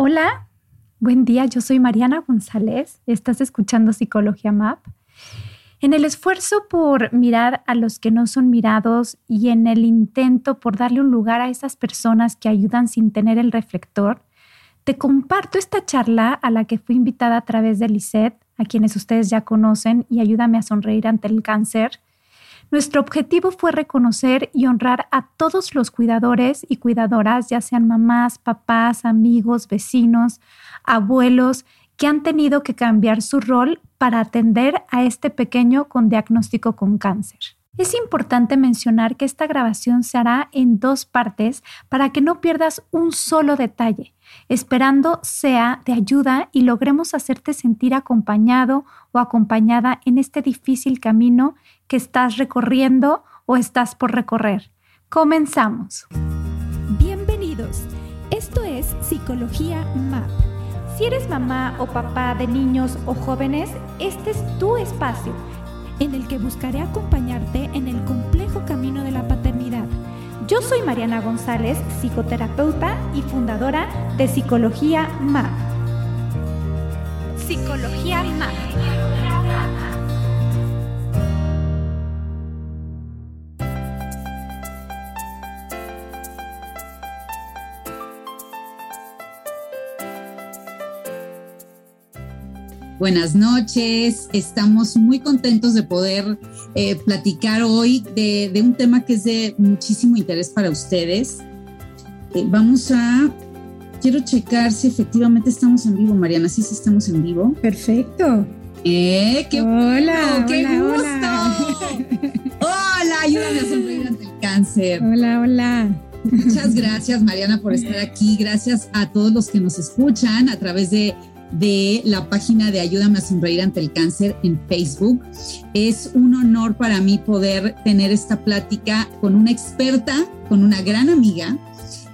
Hola, buen día, yo soy Mariana González, estás escuchando Psicología Map. En el esfuerzo por mirar a los que no son mirados y en el intento por darle un lugar a esas personas que ayudan sin tener el reflector, te comparto esta charla a la que fui invitada a través de Lisette, a quienes ustedes ya conocen, y ayúdame a sonreír ante el cáncer. Nuestro objetivo fue reconocer y honrar a todos los cuidadores y cuidadoras, ya sean mamás, papás, amigos, vecinos, abuelos, que han tenido que cambiar su rol para atender a este pequeño con diagnóstico con cáncer. Es importante mencionar que esta grabación se hará en dos partes para que no pierdas un solo detalle, esperando sea de ayuda y logremos hacerte sentir acompañado o acompañada en este difícil camino que estás recorriendo o estás por recorrer. Comenzamos. Bienvenidos. Esto es Psicología MAP si eres mamá o papá de niños o jóvenes, este es tu espacio en el que buscaré acompañarte en el complejo camino de la paternidad. Yo soy Mariana González, psicoterapeuta y fundadora de Psicología MAP. Psicología MAP. Buenas noches, estamos muy contentos de poder eh, platicar hoy de, un tema que es de muchísimo interés para ustedes. Eh, vamos a, quiero checar si efectivamente estamos en vivo, Mariana, sí, sí estamos en vivo. Perfecto. Eh, qué hola, qué gusto. Hola. hola, ayúdame a sonreír ante el cáncer. Hola, hola. Muchas gracias, Mariana, por estar aquí. Gracias a todos los que nos escuchan a través de de la página de Ayúdame a Sonreír ante el Cáncer en Facebook. Es un honor para mí poder tener esta plática con una experta, con una gran amiga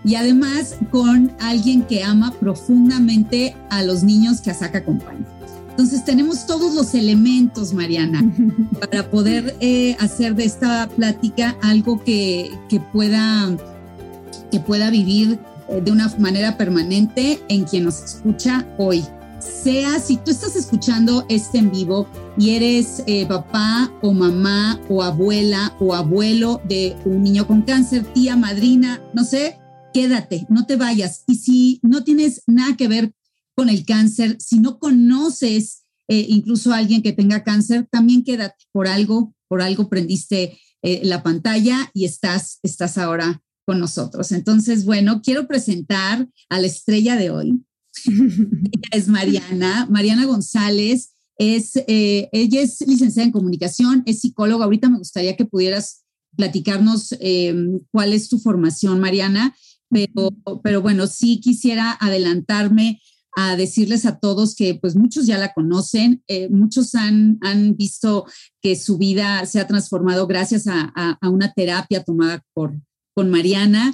y además con alguien que ama profundamente a los niños que Asaka acompaña. Entonces tenemos todos los elementos, Mariana, para poder eh, hacer de esta plática algo que, que, pueda, que pueda vivir eh, de una manera permanente en quien nos escucha hoy sea si tú estás escuchando este en vivo y eres eh, papá o mamá o abuela o abuelo de un niño con cáncer, tía, madrina, no sé, quédate, no te vayas. Y si no tienes nada que ver con el cáncer, si no conoces eh, incluso a alguien que tenga cáncer, también quédate por algo, por algo prendiste eh, la pantalla y estás, estás ahora con nosotros. Entonces, bueno, quiero presentar a la estrella de hoy. Ella es Mariana, Mariana González. Es, eh, ella es licenciada en comunicación, es psicóloga. Ahorita me gustaría que pudieras platicarnos em, cuál es tu formación, Mariana, pero, bueno, sí quisiera adelantarme a decirles a todos que pues muchos ya la conocen, eh, muchos han, han, visto que su vida se ha transformado gracias a, a, una terapia tomada por, con Mariana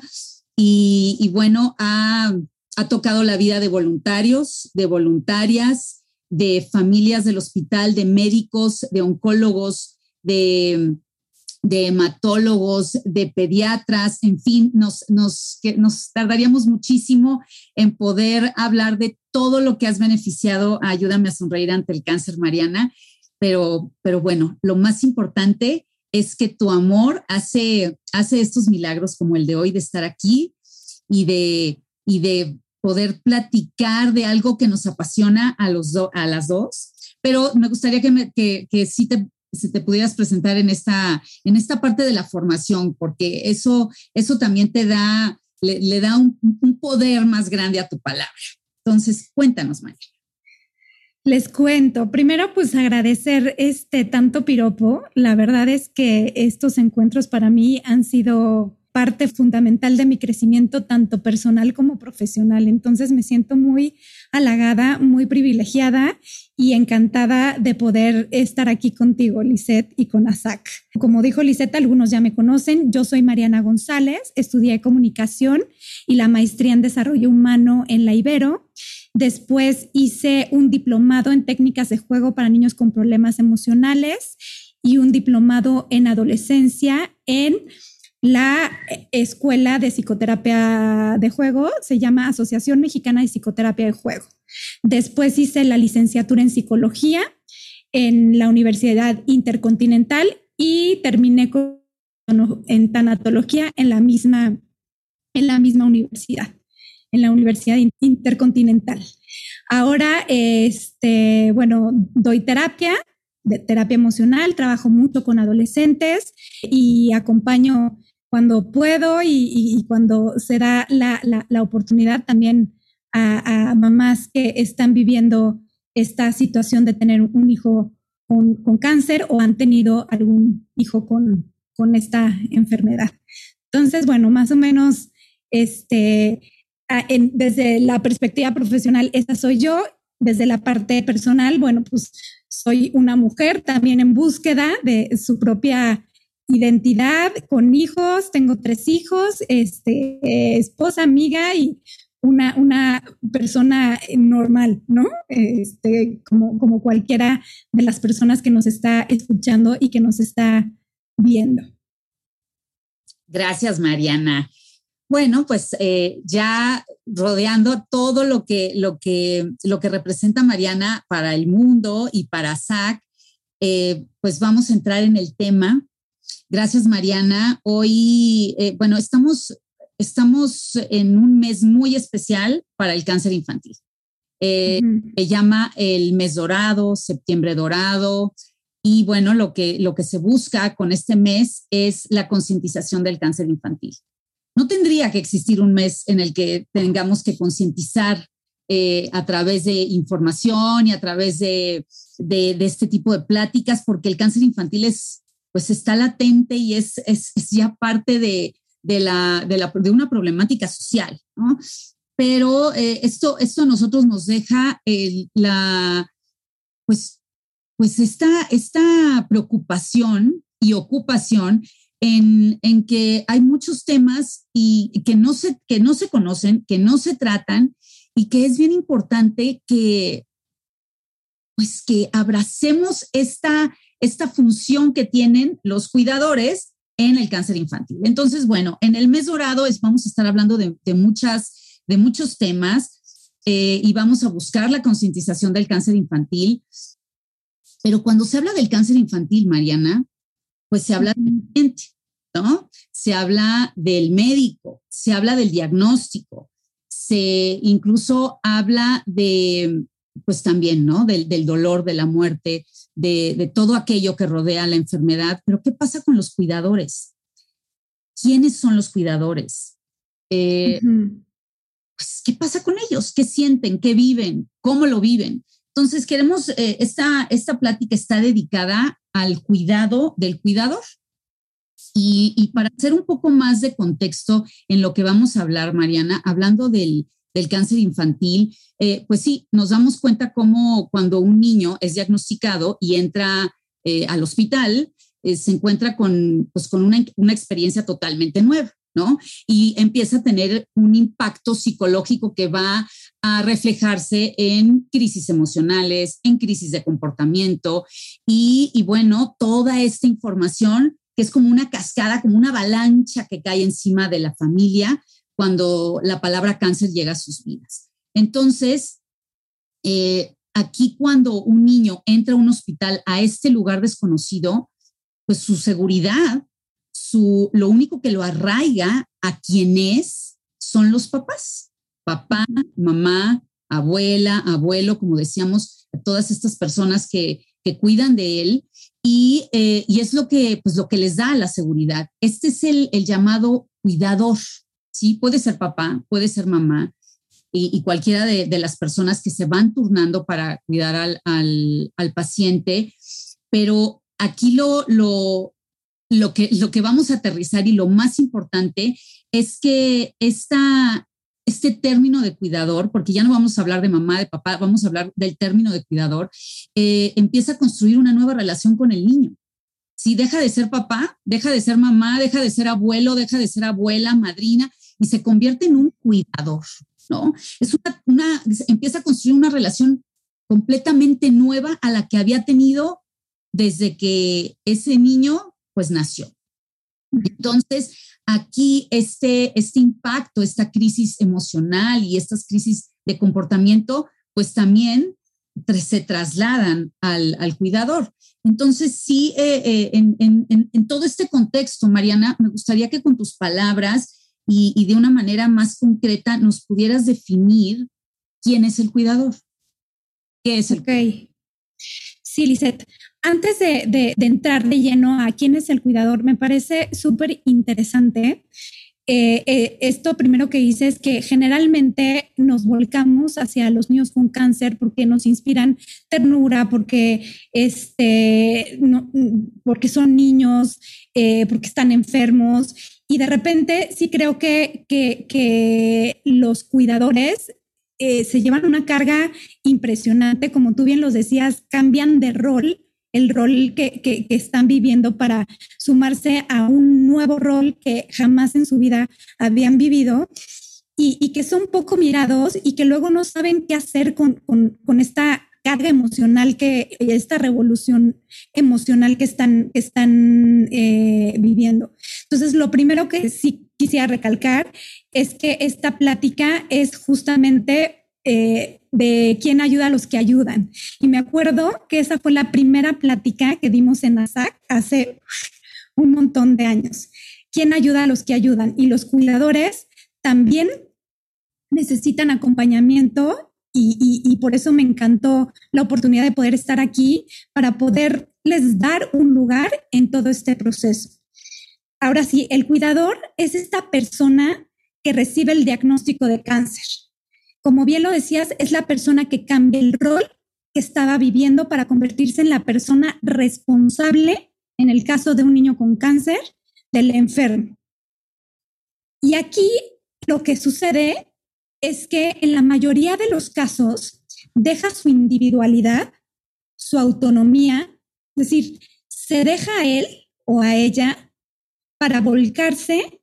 y, y bueno, ha ha tocado la vida de voluntarios, de voluntarias, de familias del hospital, de médicos, de oncólogos, de, de hematólogos, de pediatras, en fin, nos, nos, nos tardaríamos muchísimo en poder hablar de todo lo que has beneficiado Ayúdame a Sonreír ante el cáncer, Mariana. Pero, pero bueno, lo más importante es que tu amor hace, hace estos milagros como el de hoy de estar aquí y de, y de poder platicar de algo que nos apasiona a, los a las dos, pero me gustaría que, me, que, que sí te, si te pudieras presentar en esta, en esta parte de la formación, porque eso, eso también te da, le, da un, un, poder más grande a tu palabra. Entonces, cuéntanos, María. Les cuento, primero pues agradecer este tanto piropo. La verdad es que estos encuentros para mí han sido parte fundamental de mi crecimiento, tanto personal como profesional. Entonces me siento muy halagada, muy privilegiada y encantada de poder estar aquí contigo, Lisette, y con ASAC. Como dijo Lisette, algunos ya me conocen. Yo soy Mariana González, estudié comunicación y la maestría en desarrollo humano en la Ibero. Después hice un diplomado en técnicas de juego para niños con problemas emocionales y un diplomado en adolescencia en la escuela de psicoterapia de juego, se llama Asociación Mexicana de Psicoterapia de Juego. Después hice la licenciatura en psicología en la Universidad Intercontinental y terminé con, en tanatología en la misma, en la misma universidad, en la Universidad Intercontinental. Ahora, este, bueno, doy terapia, de terapia emocional, trabajo mucho con adolescentes y acompaño cuando puedo y, cuando se da la, la, oportunidad también a, mamás que están viviendo esta situación de tener un hijo con, cáncer o han tenido algún hijo con, con, esta enfermedad. Entonces, bueno, más o menos, este, desde la perspectiva profesional, esa soy yo. Desde la parte personal, bueno, pues soy una mujer también en búsqueda de su propia identidad, con hijos, tengo tres hijos, este, esposa, amiga y una, una persona normal, ¿no? Este, como, como cualquiera de las personas que nos está escuchando y que nos está viendo. Gracias, Mariana. Bueno, pues eh, ya rodeando todo lo que, lo, que, lo que representa Mariana para el mundo y para SAC, eh, pues vamos a entrar en el tema. Gracias, Mariana. Hoy, eh, bueno, estamos estamos en un mes muy especial para el cáncer infantil. Se llama el mes dorado, septiembre dorado. Y bueno, lo que, lo que se busca con este mes es la concientización del cáncer infantil. No tendría que existir un mes en el que tengamos que concientizar eh, a través de información y a través de, de, este tipo de pláticas, porque el cáncer infantil es, pues está latente y es, es, ya parte de, de, la, de, la, de una problemática social, ¿no? Pero eh, esto, esto a nosotros nos deja la, pues, pues esta, esta preocupación y ocupación en, en, que hay muchos temas y, que, no se, que no se conocen, que no se tratan y que es bien importante que, pues que abracemos esta, esta función que tienen los cuidadores en el cáncer infantil. Entonces, bueno, en el mes dorado es, vamos a estar hablando de, muchas, de muchos temas eh, y vamos a buscar la concientización del cáncer infantil. Pero cuando se habla del cáncer infantil, Mariana, pues se habla del paciente, ¿no? Se habla del médico, se habla del diagnóstico, se incluso habla de, pues también, ¿no? Del, del dolor, de la muerte, de, todo aquello que rodea la enfermedad. Pero ¿qué pasa con los cuidadores? ¿Quiénes son los cuidadores? Eh, pues, ¿qué pasa con ellos? ¿Qué sienten? ¿Qué viven? ¿Cómo lo viven? Entonces, queremos, eh, esta, esta plática está dedicada al cuidado del cuidador. Y, y, para hacer un poco más de contexto en lo que vamos a hablar, Mariana, hablando del, del cáncer infantil, eh, pues sí, nos damos cuenta cómo cuando un niño es diagnosticado y entra eh, al hospital, eh, se encuentra con, pues, con una, una experiencia totalmente nueva. ¿no? Y empieza a tener un impacto psicológico que va a reflejarse en crisis emocionales, en crisis de comportamiento y, y, bueno, toda esta información que es como una cascada, como una avalancha que cae encima de la familia, cuando la palabra cáncer llega a sus vidas. Entonces, eh, aquí cuando un niño entra a un hospital, a este lugar desconocido, pues su seguridad, su, lo único que lo arraiga a quien es son los papás. Papá, mamá, abuela, abuelo, como decíamos, todas estas personas que, que cuidan de él y, eh, y, es lo que, pues, lo que les da la seguridad. Este es el, el llamado cuidador, Sí, puede ser papá, puede ser mamá y, cualquiera de, las personas que se van turnando para cuidar al, paciente, pero aquí lo, lo, lo, que, lo que vamos a aterrizar y lo más importante es que esta, este término de cuidador, porque ya no vamos a hablar de mamá, de papá, vamos a hablar del término de cuidador, eh, empieza a construir una nueva relación con el niño. Si deja de ser papá, deja de ser mamá, deja de ser abuelo, deja de ser abuela, madrina, y se convierte en un cuidador, ¿no? Es una, empieza a construir una relación completamente nueva a la que había tenido desde que ese niño pues nació. Entonces, aquí este, este impacto, esta crisis emocional y estas crisis de comportamiento, pues también se trasladan al, cuidador. Entonces, sí, eh, eh, en, todo este contexto, Mariana, me gustaría que con tus palabras y, de una manera más concreta nos pudieras definir quién es el cuidador. ¿Qué es el cuidador? Sí, Lisette. Antes de, entrar de lleno a quién es el cuidador, me parece súper interesante eh, eh, esto primero que dice es que generalmente nos volcamos hacia los niños con cáncer porque nos inspiran ternura, porque, este, porque son niños, eh, porque están enfermos. Y de repente sí creo que, que, los cuidadores se llevan una carga impresionante, como tú bien los decías, cambian de rol el rol que, están viviendo para sumarse a un nuevo rol que jamás en su vida habían vivido y, que son poco mirados y que luego no saben qué hacer con, esta carga emocional que esta revolución emocional que están, están eh, viviendo. Entonces, lo primero que sí quisiera recalcar es que esta plática es justamente eh, de quién ayuda a los que ayudan. Y me acuerdo que esa fue la primera plática que dimos en ASAC hace un montón de años. ¿Quién ayuda a los que ayudan? Y los cuidadores también necesitan acompañamiento y, por eso me encantó la oportunidad de poder estar aquí para poderles dar un lugar en todo este proceso. Ahora sí, el cuidador es esta persona que recibe el diagnóstico de cáncer como bien lo decías, es la persona que cambia el rol que estaba viviendo para convertirse en la persona responsable, en el caso de un niño con cáncer, del enfermo. Y aquí lo que sucede es que en la mayoría de los casos deja su individualidad, su autonomía, es decir, se deja a él o a ella para volcarse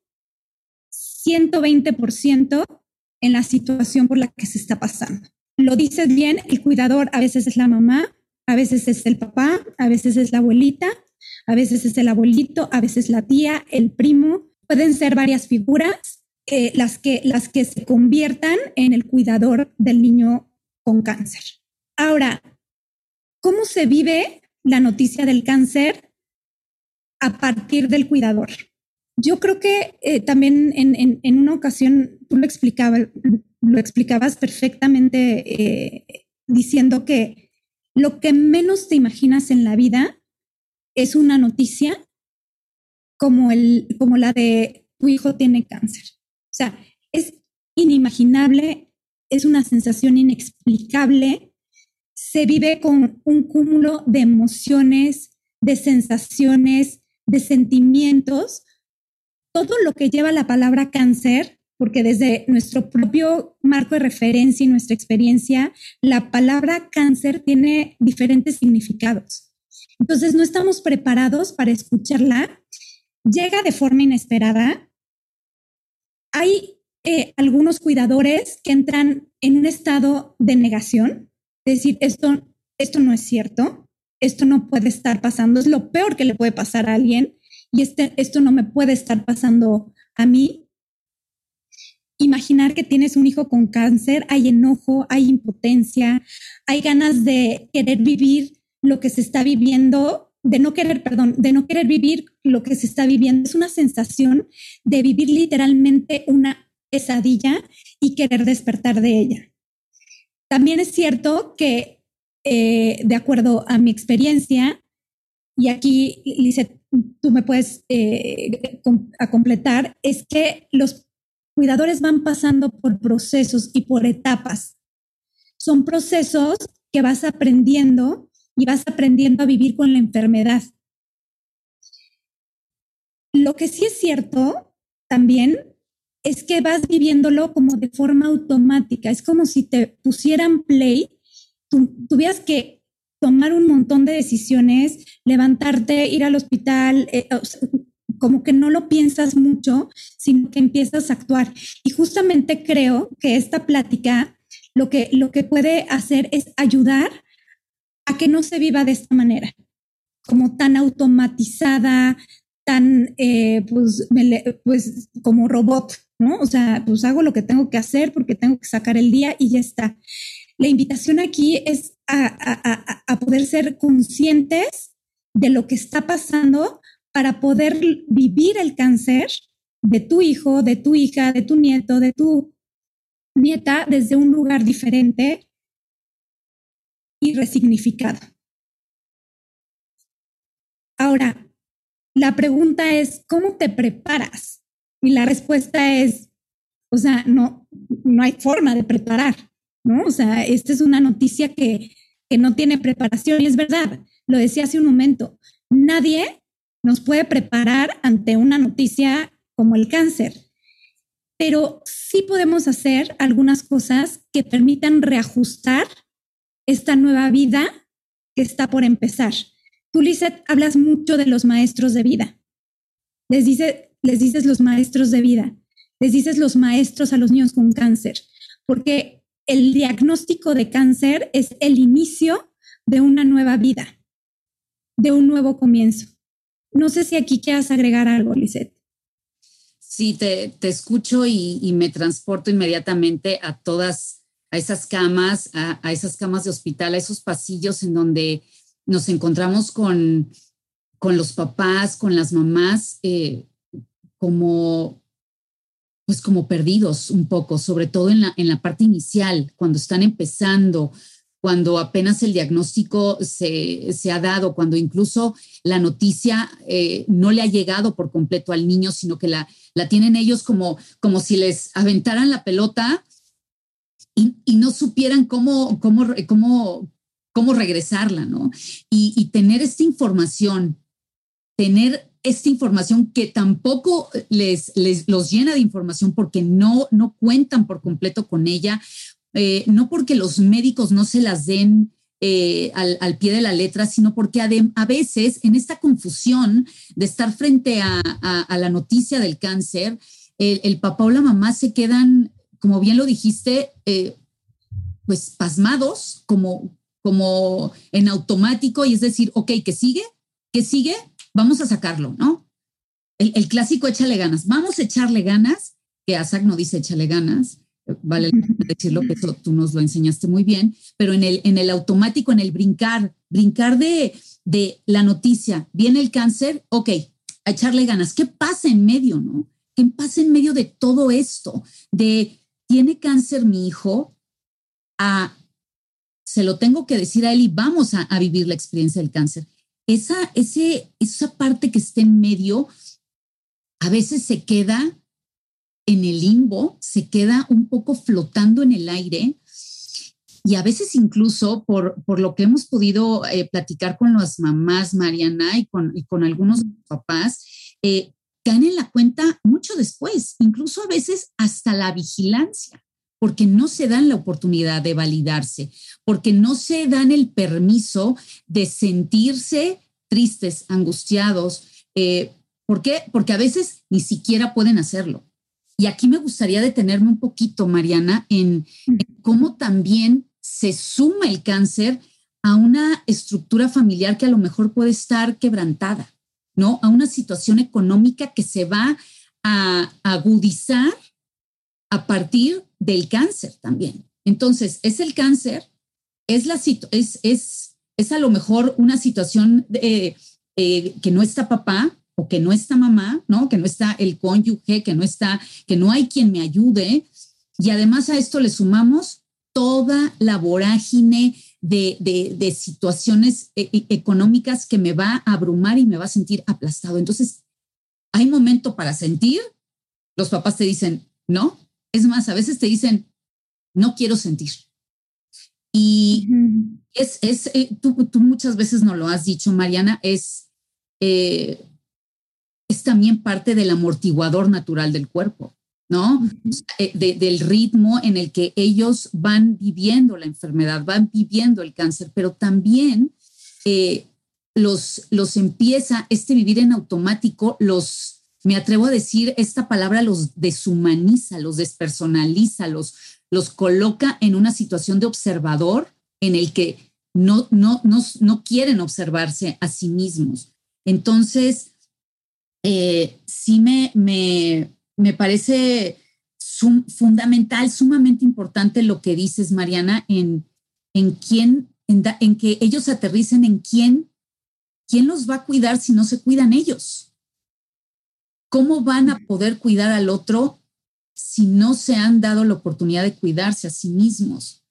120% en la situación por la que se está pasando. Lo dices bien, el cuidador a veces es la mamá, a veces es el papá, a veces es la abuelita, a veces es el abuelito, a veces la tía, el primo. Pueden ser varias figuras eh, las, que, las que se conviertan en el cuidador del niño con cáncer. Ahora, ¿cómo se vive la noticia del cáncer a partir del cuidador? Yo creo que eh, también en, una ocasión tú lo, lo explicabas perfectamente eh, diciendo que lo que menos te imaginas en la vida es una noticia como, el, como la de tu hijo tiene cáncer. O sea, es inimaginable, es una sensación inexplicable, se vive con un cúmulo de emociones, de sensaciones, de sentimientos todo lo que lleva la palabra cáncer, porque desde nuestro propio marco de referencia y nuestra experiencia, la palabra cáncer tiene diferentes significados. Entonces, no estamos preparados para escucharla. Llega de forma inesperada. Hay eh, algunos cuidadores que entran en un estado de negación, es decir, esto, esto no es cierto, esto no puede estar pasando, es lo peor que le puede pasar a alguien y este, esto no me puede estar pasando a mí. Imaginar que tienes un hijo con cáncer, hay enojo, hay impotencia, hay ganas de querer vivir lo que se está viviendo, de no querer, perdón, de no querer vivir lo que se está viviendo. Es una sensación de vivir literalmente una pesadilla y querer despertar de ella. También es cierto que, eh, de acuerdo a mi experiencia, y aquí, Lizeth, tú me puedes eh, a completar, es que los cuidadores van pasando por procesos y por etapas. Son procesos que vas aprendiendo y vas aprendiendo a vivir con la enfermedad. Lo que sí es cierto también es que vas viviéndolo como de forma automática. Es como si te pusieran play, tú, tuvieras que tomar un montón de decisiones, levantarte, ir al hospital, eh, como que no lo piensas mucho, sino que empiezas a actuar. Y justamente creo que esta plática lo que, lo que puede hacer es ayudar a que no se viva de esta manera, como tan automatizada, tan, eh, pues, pues, como robot, ¿no? O sea, pues hago lo que tengo que hacer porque tengo que sacar el día y ya está. La invitación aquí es a, a poder ser conscientes de lo que está pasando para poder vivir el cáncer de tu hijo, de tu hija, de tu nieto, de tu nieta desde un lugar diferente y resignificado. Ahora, la pregunta es, ¿cómo te preparas? Y la respuesta es, o sea, no, no hay forma de preparar, ¿no? O sea, esta es una noticia que, que no tiene preparación y es verdad, lo decía hace un momento, nadie nos puede preparar ante una noticia como el cáncer, pero sí podemos hacer algunas cosas que permitan reajustar esta nueva vida que está por empezar. Tú, Lizeth, hablas mucho de los maestros de vida. Les, dice, les dices los maestros de vida, les dices los maestros a los niños con cáncer, porque el diagnóstico de cáncer es el inicio de una nueva vida, de un nuevo comienzo. No sé si aquí quieras agregar algo, Lisette. Sí, te, escucho y, me transporto inmediatamente a todas, a esas camas, a, esas camas de hospital, a esos pasillos en donde nos encontramos con, con los papás, con las mamás, eh, como, pues como perdidos un poco, sobre todo en la, en la parte inicial, cuando están empezando, cuando apenas el diagnóstico se, ha dado, cuando incluso la noticia eh, no le ha llegado por completo al niño, sino que la, la tienen ellos como, como si les aventaran la pelota y, no supieran cómo, cómo, cómo, cómo regresarla, ¿no? Y, tener esta información, tener esta información que tampoco les, les los llena de información porque no, no cuentan por completo con ella, eh, no porque los médicos no se las den eh, al, pie de la letra, sino porque a, veces en esta confusión de estar frente a, la noticia del cáncer, el, papá o la mamá se quedan, como bien lo dijiste, eh, pues pasmados, como, como en automático, y es decir, ok, ¿qué sigue? ¿Qué sigue? Vamos a sacarlo, ¿no? El, clásico échale ganas, vamos a echarle ganas, que Asac no dice échale ganas, vale decirlo, que tú nos lo enseñaste muy bien, pero en el, en el automático, en el brincar, brincar de, de la noticia, viene el cáncer, ok, a echarle ganas. ¿Qué pasa en medio, no? ¿Qué pasa en medio de todo esto? De, tiene cáncer mi hijo, a, se lo tengo que decir a él y vamos a, a vivir la experiencia del cáncer. Esa, ese, esa parte que está en medio a veces se queda en el limbo, se queda un poco flotando en el aire y a veces incluso por, por lo que hemos podido eh, platicar con las mamás, Mariana, y con, y con algunos papás, eh, caen en la cuenta mucho después, incluso a veces hasta la vigilancia, porque no se dan la oportunidad de validarse, porque no se dan el permiso de sentirse tristes, angustiados. Eh, ¿Por qué? Porque a veces ni siquiera pueden hacerlo. Y aquí me gustaría detenerme un poquito, Mariana, en, cómo también se suma el cáncer a una estructura familiar que a lo mejor puede estar quebrantada, ¿no? A una situación económica que se va a agudizar a partir del cáncer también. Entonces, es el cáncer, es, la, es, es, es a lo mejor una situación de, eh, que no está papá, o que no está mamá, ¿no? Que no está el cónyuge, que no está, que no hay quien me ayude. Y además a esto le sumamos toda la vorágine de, situaciones e, e, económicas que me va a abrumar y me va a sentir aplastado. Entonces, hay momento para sentir. Los papás te dicen, no. Es más, a veces te dicen, no quiero sentir. Y es, es eh, tú, tú, muchas veces no lo has dicho, Mariana, es eh, es también parte del amortiguador natural del cuerpo, ¿no? Eh, del ritmo en el que ellos van viviendo la enfermedad, van viviendo el cáncer, pero también los, los empieza, este vivir en automático, los, me atrevo a decir esta palabra, los deshumaniza, los despersonaliza, los, los coloca en una situación de observador en el que no, no, no, no quieren observarse a sí mismos. Entonces, eh, sí me, me, parece fundamental, sumamente importante lo que dices, Mariana, en, en quién, en, que ellos aterricen en quién, quién los va a cuidar si no se cuidan ellos. ¿Cómo van a poder cuidar al otro si no se han dado la oportunidad de cuidarse a sí mismos,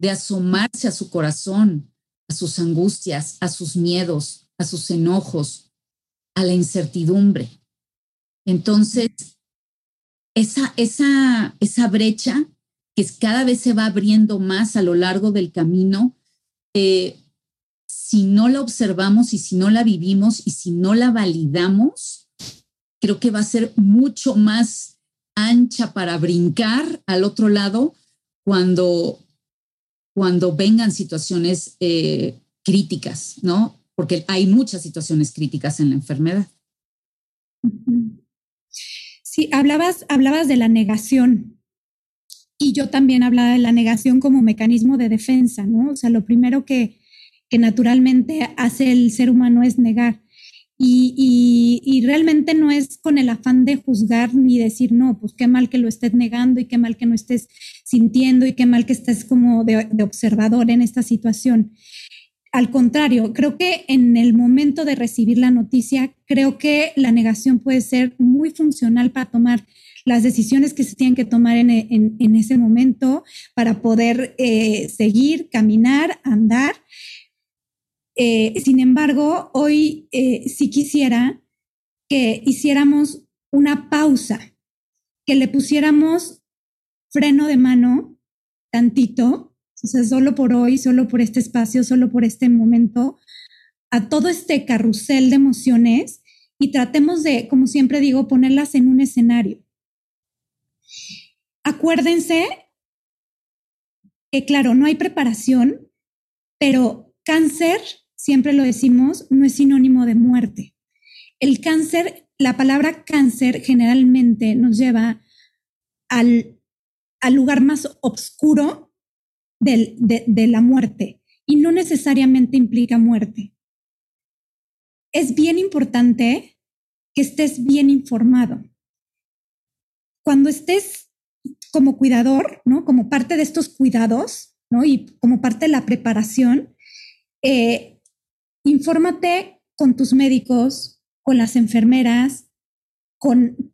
de asomarse a su corazón, a sus angustias, a sus miedos, a sus enojos, a la incertidumbre? Entonces, esa, esa, esa brecha que cada vez se va abriendo más a lo largo del camino, eh, si no la observamos y si no la vivimos y si no la validamos, creo que va a ser mucho más ancha para brincar al otro lado cuando, cuando vengan situaciones eh, críticas, ¿no? Porque hay muchas situaciones críticas en la enfermedad. Sí, hablabas, hablabas de la negación. Y yo también hablaba de la negación como mecanismo de defensa, ¿no? O sea, lo primero que, que naturalmente hace el ser humano es negar. Y, realmente no es con el afán de juzgar ni decir, no, pues qué mal que lo estés negando y qué mal que no estés sintiendo y qué mal que estés como de, de observador en esta situación, al contrario, creo que en el momento de recibir la noticia, creo que la negación puede ser muy funcional para tomar las decisiones que se tienen que tomar en, ese momento para poder eh, seguir, caminar, andar. Eh, sin embargo, hoy eh, sí quisiera que hiciéramos una pausa, que le pusiéramos freno de mano tantito o solo por hoy, solo por este espacio, solo por este momento, a todo este carrusel de emociones y tratemos de, como siempre digo, ponerlas en un escenario. Acuérdense que, claro, no hay preparación, pero cáncer, siempre lo decimos, no es sinónimo de muerte. El cáncer, la palabra cáncer generalmente nos lleva al, al lugar más oscuro de, la muerte y no necesariamente implica muerte. Es bien importante que estés bien informado. Cuando estés como cuidador, ¿no? Como parte de estos cuidados, ¿no? Y como parte de la preparación, eh, infórmate con tus médicos, con las enfermeras, con,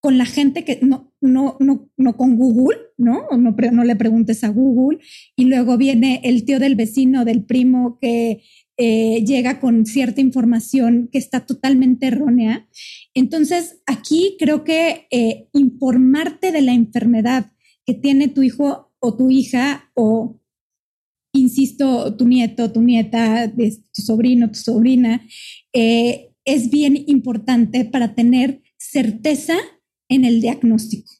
con la gente que no, no, no, no con Google, ¿no? ¿no? No le preguntes a Google. Y luego viene el tío del vecino, del primo que eh, llega con cierta información que está totalmente errónea. Entonces, aquí creo que eh, informarte de la enfermedad que tiene tu hijo o tu hija o, insisto, tu nieto, tu nieta, tu sobrino, tu sobrina, eh, es bien importante para tener certeza en el diagnóstico.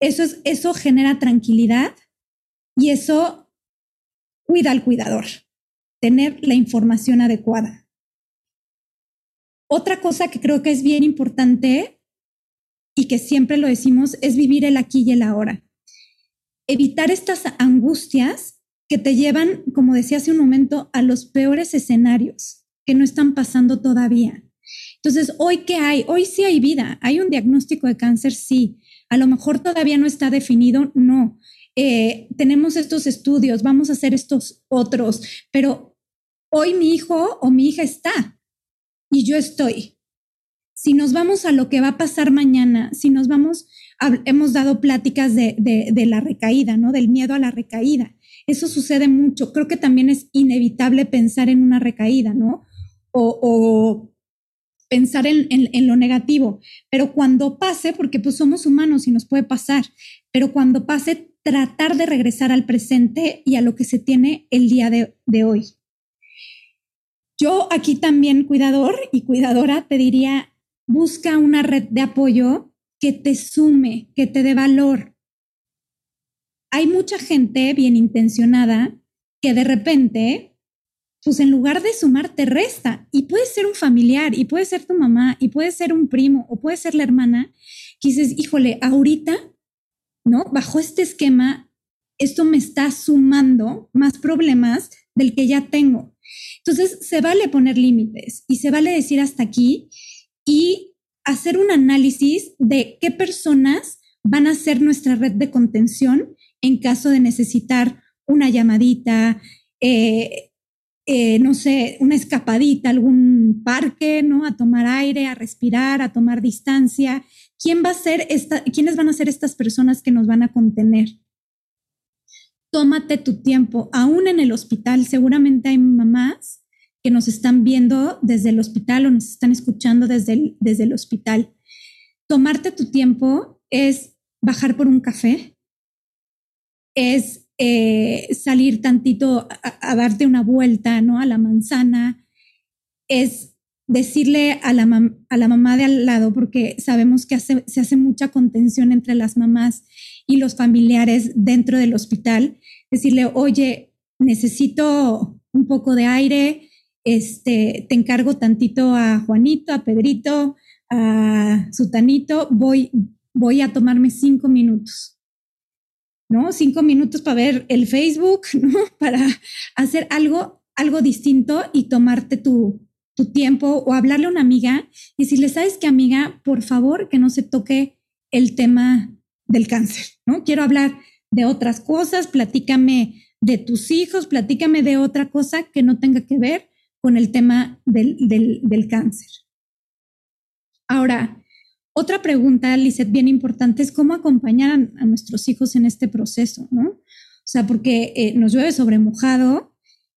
Eso, es, eso genera tranquilidad y eso cuida al cuidador, tener la información adecuada. Otra cosa que creo que es bien importante y que siempre lo decimos es vivir el aquí y el ahora. Evitar estas angustias que te llevan, como decía hace un momento, a los peores escenarios que no están pasando todavía. Entonces, ¿hoy qué hay? Hoy sí hay vida. ¿Hay un diagnóstico de cáncer? Sí. A lo mejor todavía no está definido, no. Eh, tenemos estos estudios, vamos a hacer estos otros, pero hoy mi hijo o mi hija está y yo estoy. Si nos vamos a lo que va a pasar mañana, si nos vamos, hemos dado pláticas de, la recaída, ¿no? Del miedo a la recaída. Eso sucede mucho. Creo que también es inevitable pensar en una recaída, ¿no? o pensar en, lo negativo, pero cuando pase, porque pues somos humanos y nos puede pasar, pero cuando pase, tratar de regresar al presente y a lo que se tiene el día de, de hoy. Yo aquí también, cuidador y cuidadora, te diría, busca una red de apoyo que te sume, que te dé valor. Hay mucha gente bien intencionada que de repente pues en lugar de sumar te resta. Y puede ser un familiar, y puede ser tu mamá, y puede ser un primo, o puede ser la hermana, que dices, híjole, ahorita, ¿no? Bajo este esquema, esto me está sumando más problemas del que ya tengo. Entonces, se vale poner límites y se vale decir hasta aquí y hacer un análisis de qué personas van a ser nuestra red de contención en caso de necesitar una llamadita, eh, eh, no sé, una escapadita, algún parque, ¿no? A tomar aire, a respirar, a tomar distancia. ¿Quién va a ser esta, ¿Quiénes van a ser estas personas que nos van a contener? Tómate tu tiempo, aún en el hospital. Seguramente hay mamás que nos están viendo desde el hospital o nos están escuchando desde desde el hospital. Tomarte tu tiempo es bajar por un café, es eh, salir tantito a, darte una vuelta, ¿no? A la manzana, es decirle a la, a la mamá de al lado, porque sabemos que se hace mucha contención entre las mamás y los familiares dentro del hospital, decirle, oye, necesito un poco de aire, este, te encargo tantito a Juanito, a Pedrito, a Sutanito, voy, voy a tomarme cinco minutos ¿no? Cinco minutos para ver el Facebook, ¿no? Para hacer algo, algo distinto y tomarte tu, tu tiempo o hablarle a una amiga y decirle, ¿sabes qué, amiga? Por favor, que no se toque el tema del cáncer, ¿no? Quiero hablar de otras cosas, platícame de tus hijos, platícame de otra cosa que no tenga que ver con el tema del, del, del cáncer. Ahora, otra pregunta, Lizeth, bien importante, es cómo acompañar a, nuestros hijos en este proceso, ¿no? O sea, porque eh, nos llueve sobre mojado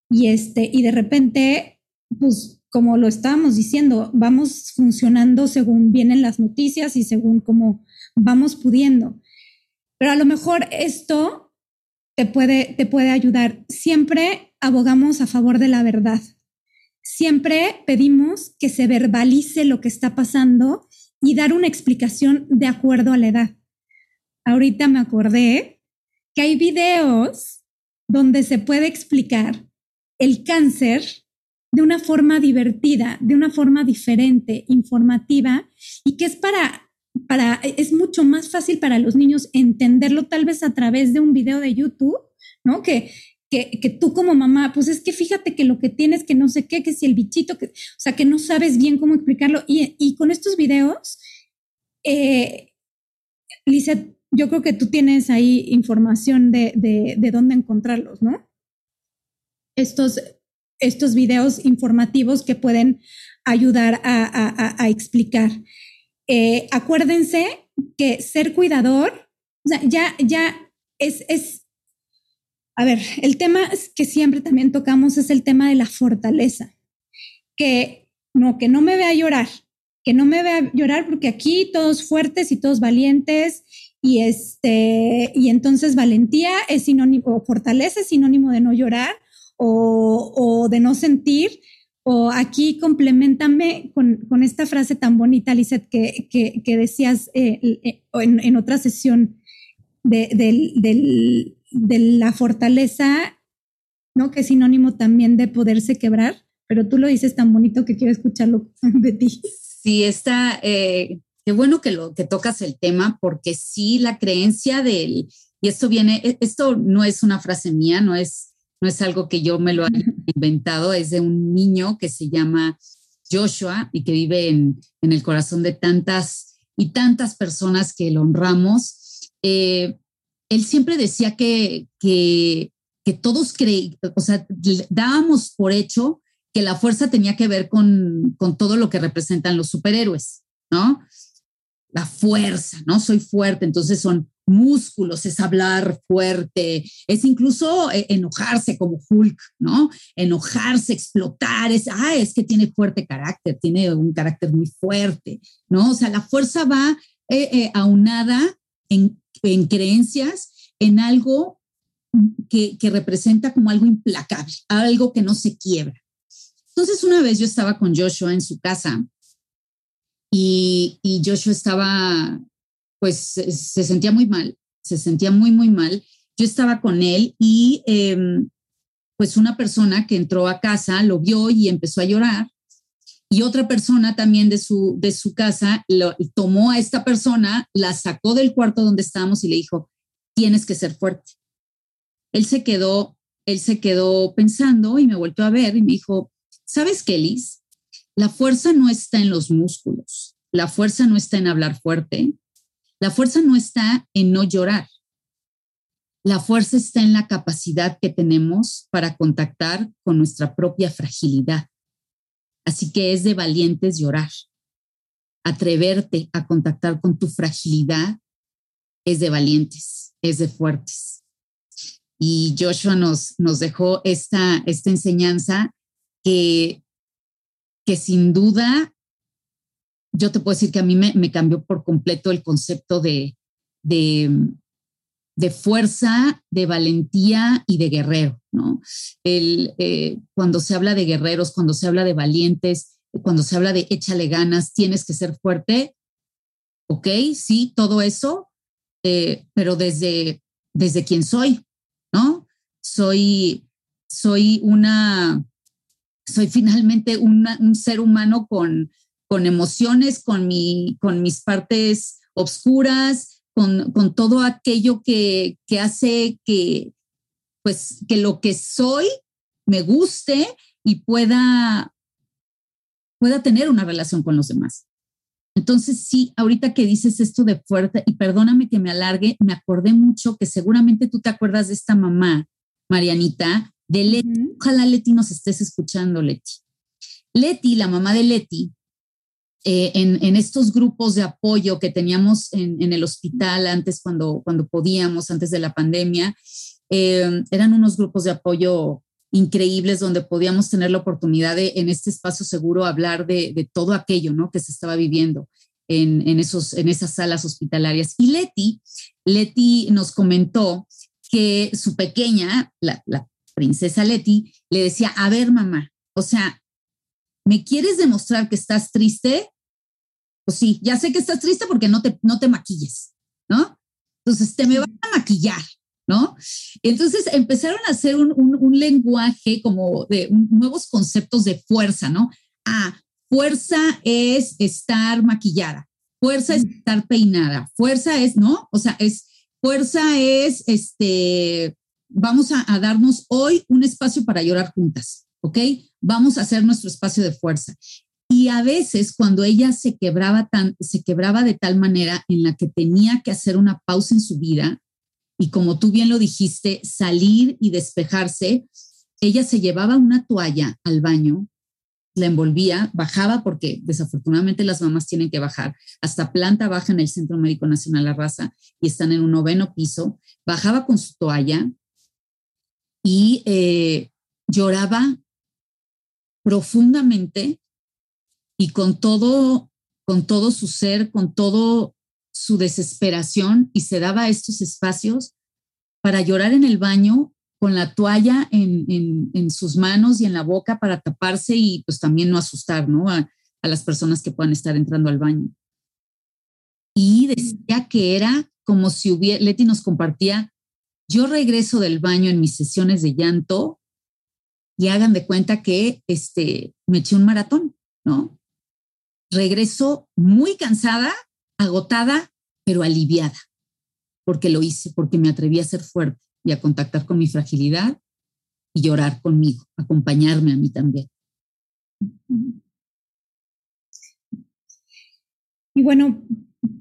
y, este, y de repente, pues como lo estábamos diciendo, vamos funcionando según vienen las noticias y según cómo vamos pudiendo. Pero a lo mejor esto te puede, te puede ayudar. Siempre abogamos a favor de la verdad. Siempre pedimos que se verbalice lo que está pasando y dar una explicación de acuerdo a la edad. Ahorita me acordé que hay videos donde se puede explicar el cáncer de una forma divertida, de una forma diferente, informativa, y que es para, para, es mucho más fácil para los niños entenderlo tal vez a través de un video de YouTube, ¿no? Que, que, tú como mamá, pues es que fíjate que lo que tienes, que no sé qué, que si el bichito, que, o sea, que no sabes bien cómo explicarlo. Y, con estos videos, eh, yo creo que tú tienes ahí información de, de, dónde encontrarlos, ¿no? Estos, estos videos informativos que pueden ayudar a, explicar. Eh, acuérdense que ser cuidador, o sea, ya, ya es, es a ver, el tema que siempre también tocamos es el tema de la fortaleza. Que no, que no me vea llorar, que no me vea llorar porque aquí todos fuertes y todos valientes y este y entonces valentía es sinónimo fortaleza es sinónimo de no llorar o, de no sentir o aquí complementame con, esta frase tan bonita, Lizeth, que, que, decías eh, eh, en, otra sesión del, de la fortaleza, ¿no? Que es sinónimo también de poderse quebrar, pero tú lo dices tan bonito que quiero escucharlo de ti. Sí, está, eh, qué bueno que, lo, que tocas el tema, porque sí, la creencia del, y esto viene, e, esto no es una frase mía, no es, no es algo que yo me lo haya inventado, es de un niño que se llama Joshua y que vive en, en el corazón de tantas y tantas personas que lo honramos. Eh, él siempre decía que, que, todos creíamos, o sea, dábamos por hecho que la fuerza tenía que ver con, con todo lo que representan los superhéroes, ¿no? La fuerza, ¿no? Soy fuerte, entonces son músculos, es hablar fuerte, es incluso eh, enojarse como Hulk, ¿no? Enojarse, explotar, es, ah, es que tiene fuerte carácter, tiene un carácter muy fuerte, ¿no? O sea, la fuerza va eh, eh, aunada en en creencias, en algo que, representa como algo implacable, algo que no se quiebra. Entonces, una vez yo estaba con Joshua en su casa y, Joshua estaba, pues, se, sentía muy mal, se sentía muy, muy mal. Yo estaba con él y, em, pues, una persona que entró a casa lo vio y empezó a llorar y otra persona también de su, de su casa lo, tomó a esta persona, la sacó del cuarto donde estábamos y le dijo, tienes que ser fuerte. Él se quedó, él se quedó pensando y me volvió a ver y me dijo, ¿sabes qué, Liz? La fuerza no está en los músculos, la fuerza no está en hablar fuerte, la fuerza no está en no llorar. La fuerza está en la capacidad que tenemos para contactar con nuestra propia fragilidad. Así que es de valientes llorar. Atreverte a contactar con tu fragilidad es de valientes, es de fuertes. Y Joshua nos, nos dejó esta, esta enseñanza que, que sin duda, yo te puedo decir que a mí me, cambió por completo el concepto de, de, fuerza, de valentía y de guerrero, ¿no? El, eh, cuando se habla de guerreros, cuando se habla de valientes, cuando se habla de échale ganas, tienes que ser fuerte, ok, sí, todo eso, eh, pero desde, desde quién soy, ¿no? Soy, soy una, soy finalmente un ser humano con, con emociones, con, mi, con mis partes obscuras, con, con todo aquello que, que, hace que, pues, que lo que soy me guste y pueda, pueda tener una relación con los demás. Entonces, sí, ahorita que dices esto de fuerte, y perdóname que me alargue, me acordé mucho que seguramente tú te acuerdas de esta mamá, Marianita, de Leti. Ojalá Leti nos estés escuchando, Leti. Leti, la mamá de Leti, eh, en, estos grupos de apoyo que teníamos en, el hospital antes, cuando, cuando podíamos, antes de la pandemia, eh, eran unos grupos de apoyo increíbles donde podíamos tener la oportunidad de en este espacio seguro hablar de, todo aquello ¿no? que se estaba viviendo en, esos, en esas salas hospitalarias. Y Leti, Leti nos comentó que su pequeña, la, la princesa Leti, le decía, a ver mamá, o sea, ¿me quieres demostrar que estás triste? Pues sí, ya sé que estás triste porque no te, no te maquilles, ¿no? Entonces, te me van a maquillar, ¿no? Entonces empezaron a hacer un, lenguaje como de nuevos conceptos de fuerza, ¿no? Ah, fuerza es estar maquillada, fuerza es estar peinada, fuerza es, ¿no? O sea, es, fuerza es, este, vamos a, a darnos hoy un espacio para llorar juntas, ¿ok? Vamos a hacer nuestro espacio de fuerza. Y a veces cuando ella se quebraba, tan, se quebraba de tal manera en la que tenía que hacer una pausa en su vida, y como tú bien lo dijiste, salir y despejarse, ella se llevaba una toalla al baño, la envolvía, bajaba porque desafortunadamente las mamás tienen que bajar hasta planta baja en el Centro Médico Nacional La Raza y están en un noveno piso, bajaba con su toalla y eh, lloraba profundamente y con todo, con todo su ser, con todo su desesperación y se daba estos espacios para llorar en el baño con la toalla en, sus manos y en la boca para taparse y pues también no asustar, ¿no? A, las personas que puedan estar entrando al baño. Y decía que era como si hubiera, Leti nos compartía, yo regreso del baño en mis sesiones de llanto y hagan de cuenta que este, me eché un maratón, ¿no? Regreso muy cansada, agotada, pero aliviada, porque lo hice, porque me atreví a ser fuerte y a contactar con mi fragilidad y llorar conmigo, acompañarme a mí también. Y bueno,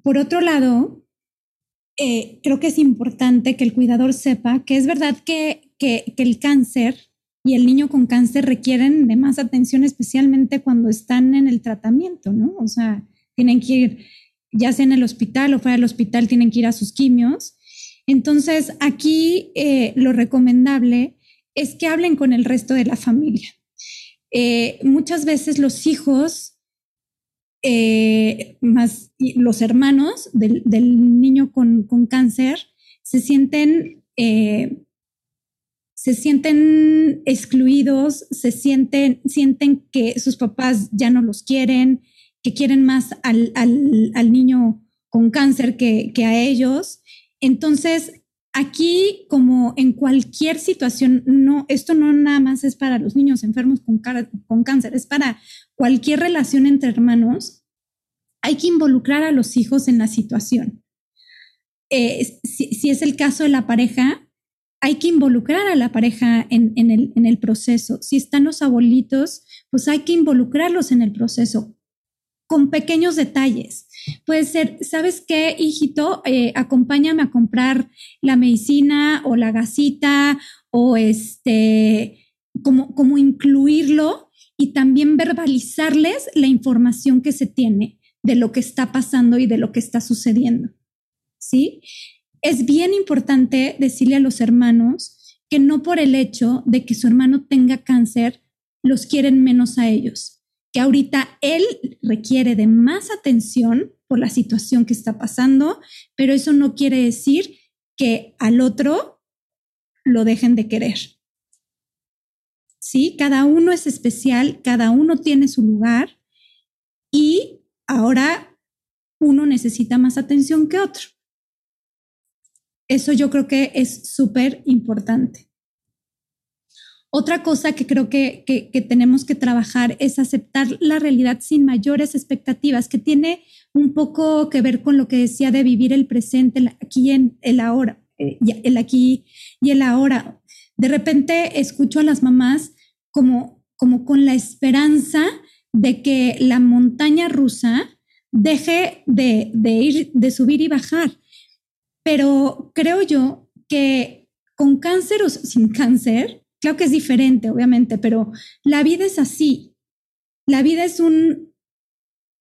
por otro lado, eh, creo que es importante que el cuidador sepa que es verdad que, que, que, el cáncer y el niño con cáncer requieren de más atención, especialmente cuando están en el tratamiento, ¿no? O sea, tienen que ir ya sea en el hospital o fuera del hospital, tienen que ir a sus quimios. Entonces, aquí eh, lo recomendable es que hablen con el resto de la familia. Eh, muchas veces los hijos, eh, más los hermanos del, niño con, cáncer, se sienten, se sienten excluidos, se sienten, sienten que sus papás ya no los quieren, que quieren más al, niño con cáncer que, a ellos. Entonces, aquí, como en cualquier situación, no, esto no nada más es para los niños enfermos con, con cáncer, es para cualquier relación entre hermanos. Hay que involucrar a los hijos en la situación. Eh, si, es el caso de la pareja, hay que involucrar a la pareja en, el, proceso. Si están los abuelitos, pues hay que involucrarlos en el proceso con pequeños detalles. Puede ser, ¿sabes qué, hijito? Eh, acompáñame a comprar la medicina o la gasita o este, como, como incluirlo y también verbalizarles la información que se tiene de lo que está pasando y de lo que está sucediendo. ¿Sí? Es bien importante decirle a los hermanos que no por el hecho de que su hermano tenga cáncer, los quieren menos a ellos, que ahorita él requiere de más atención por la situación que está pasando, pero eso no quiere decir que al otro lo dejen de querer. Sí, cada uno es especial, cada uno tiene su lugar y ahora uno necesita más atención que otro. Eso yo creo que es súper importante. Otra cosa que creo que, tenemos que trabajar es aceptar la realidad sin mayores expectativas, que tiene un poco que ver con lo que decía de vivir el presente, aquí en el ahora, eh, el aquí y el ahora. De repente escucho a las mamás como, como con la esperanza de que la montaña rusa deje de, de ir, de subir y bajar. Pero creo yo que con cáncer o sin cáncer, claro que es diferente, obviamente, pero la vida es así. La vida es un,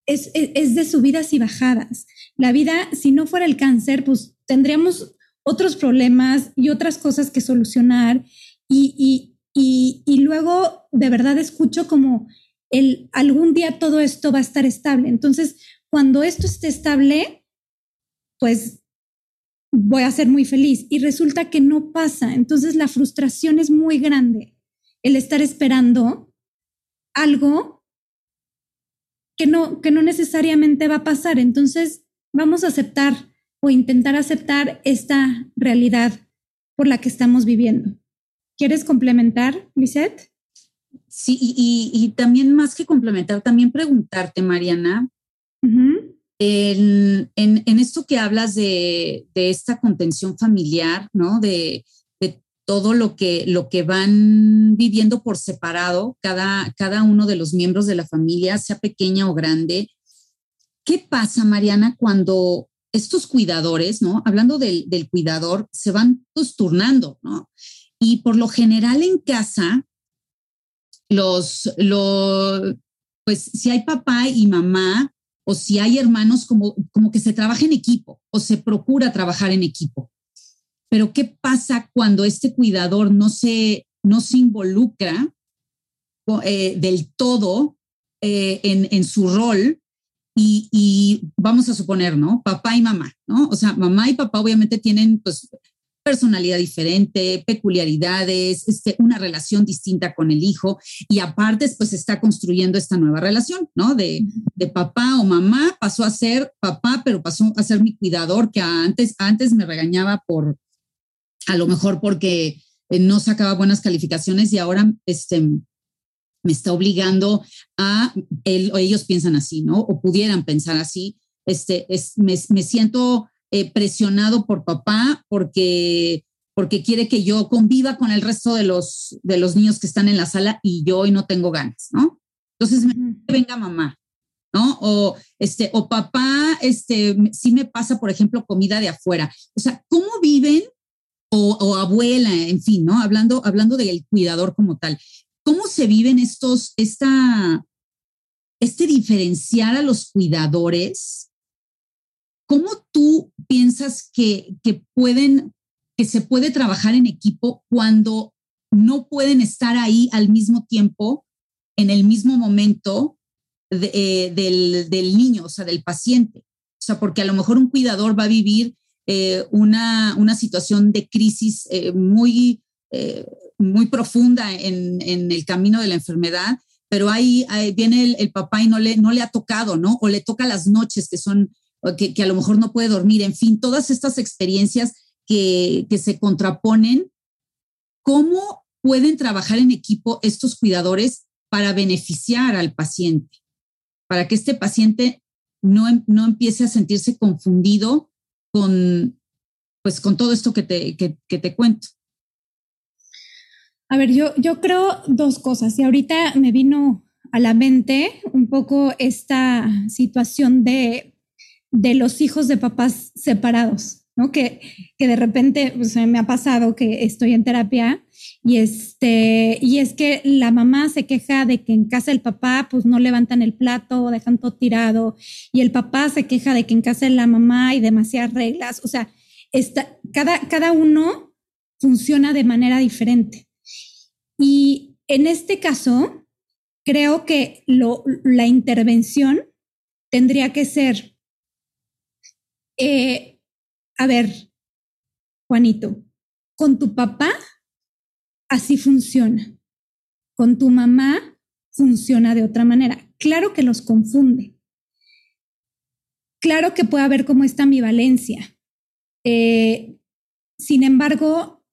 es, es, de subidas y bajadas. La vida, si no fuera el cáncer, pues tendríamos otros problemas y otras cosas que solucionar. Y, y, y, y, luego de verdad escucho como el algún día todo esto va a estar estable. Entonces, cuando esto esté estable, pues voy a ser muy feliz. Y resulta que no pasa. Entonces la frustración es muy grande. El estar esperando algo que no, que no necesariamente va a pasar. Entonces vamos a aceptar o intentar aceptar esta realidad por la que estamos viviendo. ¿Quieres complementar, Lisette? Sí, y, también más que complementar, también preguntarte, Mariana, en, esto que hablas de, esta contención familiar, ¿no? De, todo lo que, lo que van viviendo por separado, cada, cada uno de los miembros de la familia, sea pequeña o grande. ¿Qué pasa, Mariana, cuando estos cuidadores, ¿no? Hablando del, cuidador, se van pues, turnando, ¿no? Y por lo general en casa, los, los, pues si hay papá y mamá, o si hay hermanos, como, como que se trabaja en equipo o se procura trabajar en equipo. Pero ¿qué pasa cuando este cuidador no se, no se involucra eh, del todo eh, en, en, su rol? Y, y, vamos a suponer, ¿no? Papá y mamá, ¿no? O sea, mamá y papá obviamente tienen pues personalidad diferente, peculiaridades, este, una relación distinta con el hijo y aparte pues está construyendo esta nueva relación, ¿no? De, de papá o mamá pasó a ser papá, pero pasó a ser mi cuidador que antes, antes me regañaba por, a lo mejor porque eh, no sacaba buenas calificaciones y ahora este, me está obligando a, él, o ellos piensan así, ¿no? O pudieran pensar así. Este, es, me, me siento eh, presionado por papá porque, porque quiere que yo conviva con el resto de los, de los niños que están en la sala y yo hoy no tengo ganas, ¿no? Entonces, venga mamá, ¿no? O, este, o papá, este, sí me pasa, por ejemplo, comida de afuera. O sea, ¿cómo viven? O, o abuela, en fin, ¿no? Hablando, hablando del cuidador como tal. ¿Cómo se viven estos, esta, este diferenciar a los cuidadores ¿Cómo tú piensas que, pueden, que se puede trabajar en equipo cuando no pueden estar ahí al mismo tiempo, en el mismo momento eh, del, niño, o sea, del paciente? O sea, porque a lo mejor un cuidador va a vivir eh, una, situación de crisis eh, muy, muy profunda en, el camino de la enfermedad, pero ahí, viene el, el, papá y no le, no le ha tocado, ¿no? O le toca las noches, que son que, a lo mejor no puede dormir, en fin, todas estas experiencias que, que se contraponen, ¿cómo pueden trabajar en equipo estos cuidadores para beneficiar al paciente? Para que este paciente no, em, no empiece a sentirse confundido con, pues, con todo esto que te, que te cuento. A ver, yo, yo creo dos cosas y ahorita me vino a la mente un poco esta situación de, de los hijos de papás separados, ¿no? Que, que de repente pues, me ha pasado que estoy en terapia y, este, y es que la mamá se queja de que en casa el papá pues no levantan el plato dejan todo tirado y el papá se queja de que en casa la mamá hay demasiadas reglas. O sea, está, cada, cada uno funciona de manera diferente. Y en este caso, creo que lo, la intervención tendría que ser, eh, a ver, Juanito, con tu papá así funciona, con tu mamá funciona de otra manera. Claro que los confunde. Claro que puede haber como esta ambivalencia. Eh, sin embargo,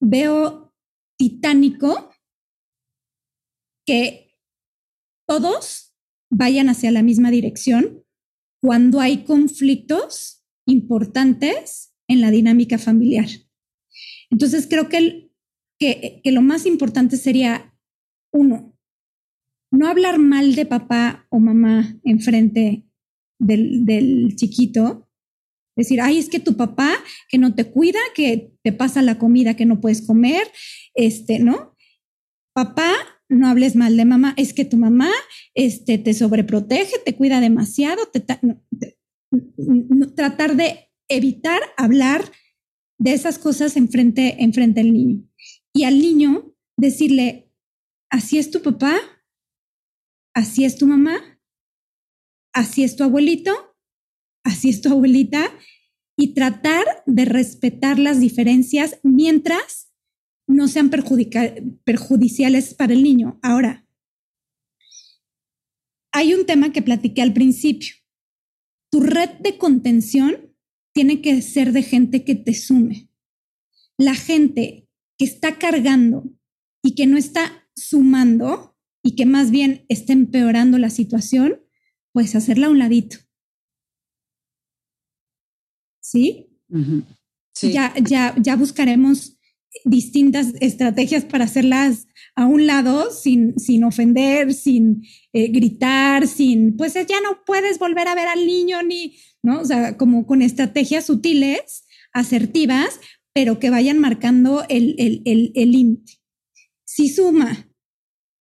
veo titánico que todos vayan hacia la misma dirección cuando hay conflictos importantes en la dinámica familiar. Entonces creo que, que, lo más importante sería, uno, no hablar mal de papá o mamá enfrente del, del chiquito, decir, ay, es que tu papá que no te cuida, que te pasa la comida que no puedes comer, este, ¿no? Papá no hables mal de mamá, es que tu mamá este, te sobreprotege, te cuida demasiado, tratar de evitar hablar de esas cosas enfrente, enfrente del niño. Y al niño decirle, así es tu papá, así es tu mamá, así es tu abuelito, así es tu abuelita, y tratar de respetar las diferencias mientras no sean perjudiciales para el niño. Ahora, hay un tema que platiqué al principio. Tu red de contención tiene que ser de gente que te sume. La gente que está cargando y que no está sumando y que más bien está empeorando la situación, pues hacerla a un ladito. ¿Sí? sí. Ya, ya, ya buscaremos distintas estrategias para hacerlas a un lado sin, sin ofender, sin eh, gritar, sin, pues ya no puedes volver a ver al niño ni, ¿no? O sea, como con estrategias sutiles, asertivas, pero que vayan marcando el límite. El, si suma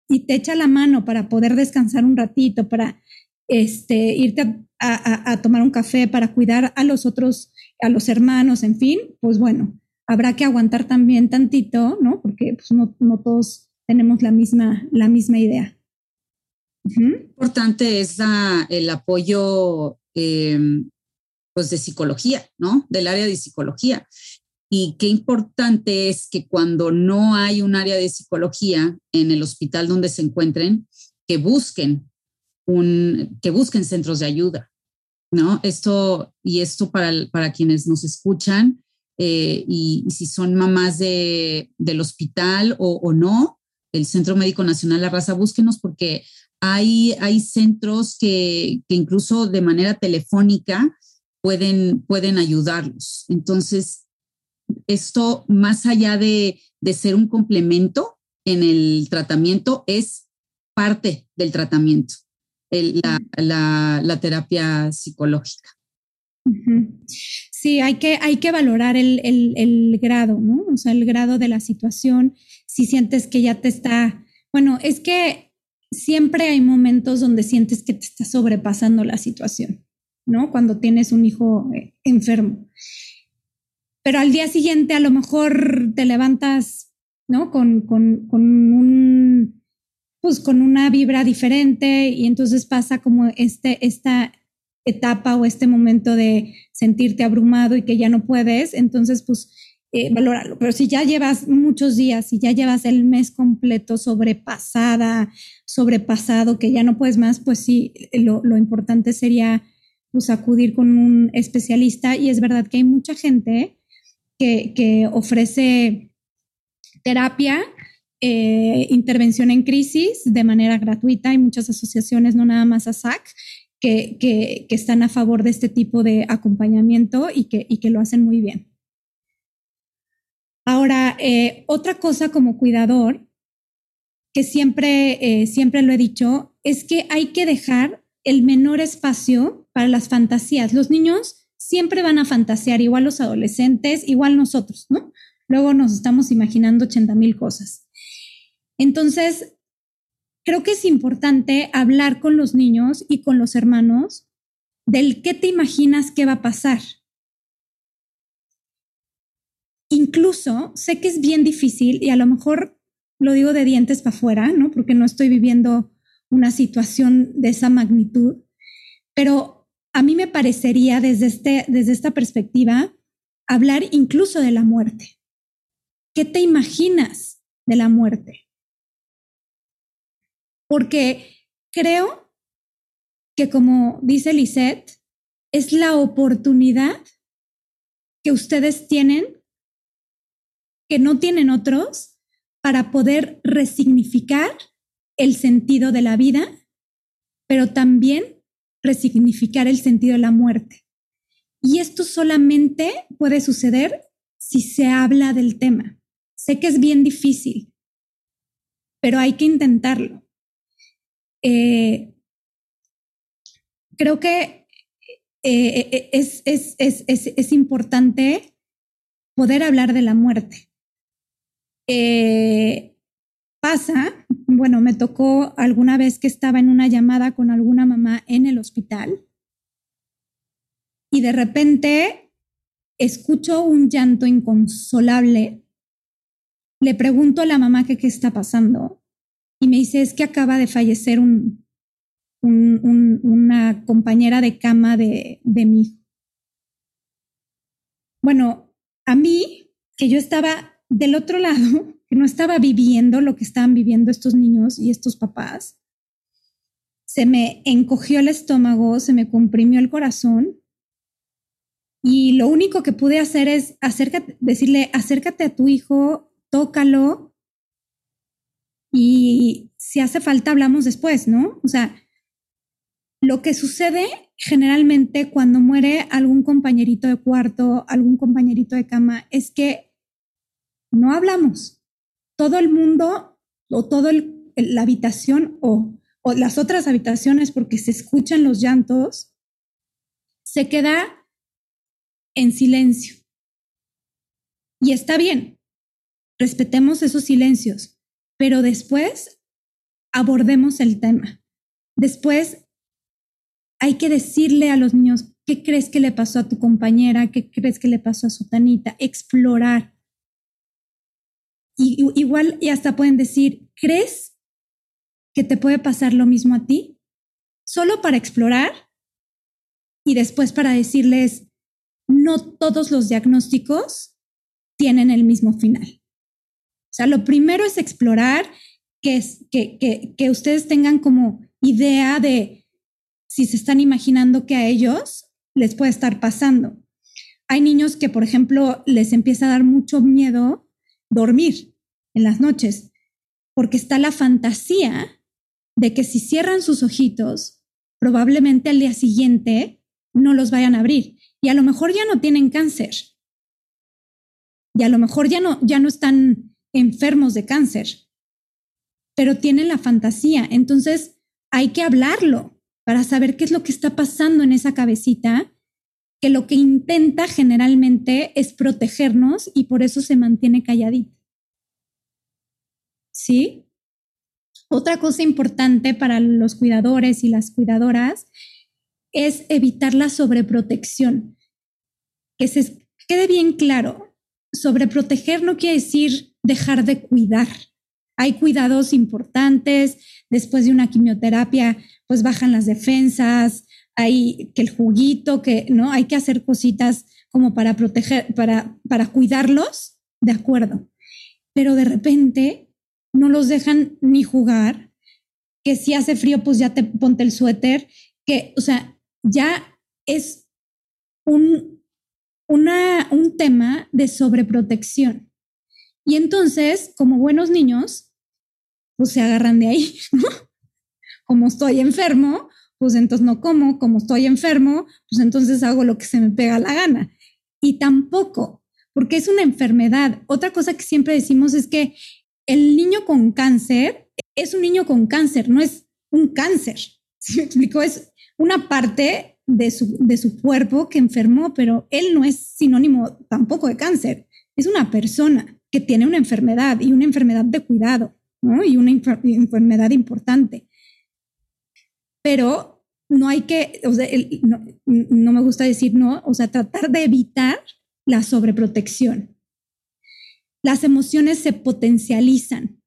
y te echa la mano para poder descansar un ratito, para este, irte a, a tomar un café, para cuidar a los otros, a los hermanos, en fin, pues bueno, habrá que aguantar también tantito, ¿no? Porque pues, no, todos tenemos la misma, la misma idea. Importante es el apoyo em, pues de psicología, ¿no? Del área de psicología. Y qué importante es que cuando no hay un área de psicología en el hospital donde se encuentren, que busquen un, que busquen centros de ayuda, ¿no? Esto, y esto para, para quienes nos escuchan, eh, y, si son mamás de, del hospital o, no, el Centro Médico Nacional La Raza, búsquenos porque hay, hay centros que, que incluso de manera telefónica pueden, pueden ayudarlos. Entonces, esto más allá de, de ser un complemento en el tratamiento, es parte del tratamiento, la, la, la terapia psicológica. Sí, hay que, hay que valorar el, el, grado, ¿no? O sea, el grado de la situación, si sientes que ya te está, bueno, es que siempre hay momentos donde sientes que te está sobrepasando la situación, ¿no? Cuando tienes un hijo eh, enfermo. Pero al día siguiente a lo mejor te levantas, ¿no? Con, con, con un, pues con una vibra diferente y entonces pasa como este, esta etapa o este momento de sentirte abrumado y que ya no puedes, entonces pues eh, valóralo. Pero si ya llevas muchos días, si ya llevas el mes completo sobrepasada, sobrepasado, que ya no puedes más, pues sí, lo, lo importante sería pues acudir con un especialista y es verdad que hay mucha gente que, que ofrece terapia eh, intervención en crisis de manera gratuita. Hay muchas asociaciones, no nada más ASAC, que, están a favor de este tipo de acompañamiento y que, lo hacen muy bien. Ahora, eh, otra cosa como cuidador, que siempre, eh, siempre lo he dicho, es que hay que dejar el menor espacio para las fantasías. Los niños siempre van a fantasear, igual los adolescentes, igual nosotros, ¿no? Luego nos estamos imaginando 80 mil cosas. Entonces, creo que es importante hablar con los niños y con los hermanos del qué te imaginas que va a pasar. Incluso sé que es bien difícil y a lo mejor lo digo de dientes para afuera, ¿no? Porque no estoy viviendo una situación de esa magnitud, pero a mí me parecería desde, este, desde esta perspectiva hablar incluso de la muerte. ¿Qué te imaginas de la muerte? Porque creo que como dice Lisette, es la oportunidad que ustedes tienen, que no tienen otros, para poder resignificar el sentido de la vida, pero también resignificar el sentido de la muerte. Y esto solamente puede suceder si se habla del tema. Sé que es bien difícil, pero hay que intentarlo. Eh, creo que eh, eh, es, es, es, importante poder hablar de la muerte. pasa, bueno, me tocó alguna vez que estaba en una llamada con alguna mamá en el hospital y de repente escucho un llanto inconsolable. Le pregunto a la mamá qué está pasando y me dice, es que acaba de fallecer un, una compañera de cama de, de mi hijo. Bueno, a mí, que yo estaba del otro lado, que no estaba viviendo lo que estaban viviendo estos niños y estos papás, se me encogió el estómago, se me comprimió el corazón y lo único que pude hacer es decirle, acércate a tu hijo, tócalo y si hace falta hablamos después, ¿no? O sea, lo que sucede generalmente cuando muere algún compañerito de cuarto, algún compañerito de cama, es que no hablamos. Todo el mundo o toda la habitación o, o las otras habitaciones, porque se escuchan los llantos, se queda en silencio. Y está bien, respetemos esos silencios, pero después abordemos el tema. Después hay que decirle a los niños, ¿qué crees que le pasó a tu compañera? ¿Qué crees que le pasó a su tanita? Explorar. Y, igual y hasta pueden decir, ¿crees que te puede pasar lo mismo a ti? Solo para explorar y después para decirles, no todos los diagnósticos tienen el mismo final. O sea, lo primero es explorar, que, que, que ustedes tengan como idea de si se están imaginando que a ellos les puede estar pasando. Hay niños que, por ejemplo, les empieza a dar mucho miedo dormir en las noches, porque está la fantasía de que si cierran sus ojitos, probablemente al día siguiente no los vayan a abrir y a lo mejor ya no tienen cáncer. Y a lo mejor ya no, ya no están enfermos de cáncer, pero tienen la fantasía. Entonces hay que hablarlo para saber qué es lo que está pasando en esa cabecita, que lo que intenta generalmente es protegernos y por eso se mantiene calladita. ¿Sí? Otra cosa importante para los cuidadores y las cuidadoras es evitar la sobreprotección. Que se quede bien claro, sobreproteger no quiere decir dejar de cuidar. Hay cuidados importantes, después de una quimioterapia pues bajan las defensas, hay que el juguito, que no, hay que hacer cositas como para proteger, para, para cuidarlos, de acuerdo. Pero de repente no los dejan ni jugar, que si hace frío, pues ya te ponte el suéter, que, o sea, ya es un, una, un tema de sobreprotección. Y entonces, como buenos niños, pues se agarran de ahí, como estoy enfermo, pues entonces no como, como estoy enfermo, pues entonces hago lo que se me pega la gana. Y tampoco, porque es una enfermedad. Otra cosa que siempre decimos es que el niño con cáncer es un niño con cáncer, no es un cáncer. ¿Sí me explico? Es una parte de su, de su cuerpo que enfermó, pero él no es sinónimo tampoco de cáncer. Es una persona que tiene una enfermedad y una enfermedad de cuidado, ¿no? Y una enfermedad importante. Pero no hay que, o sea, no, no me gusta decir no, o sea, tratar de evitar la sobreprotección. Las emociones se potencializan.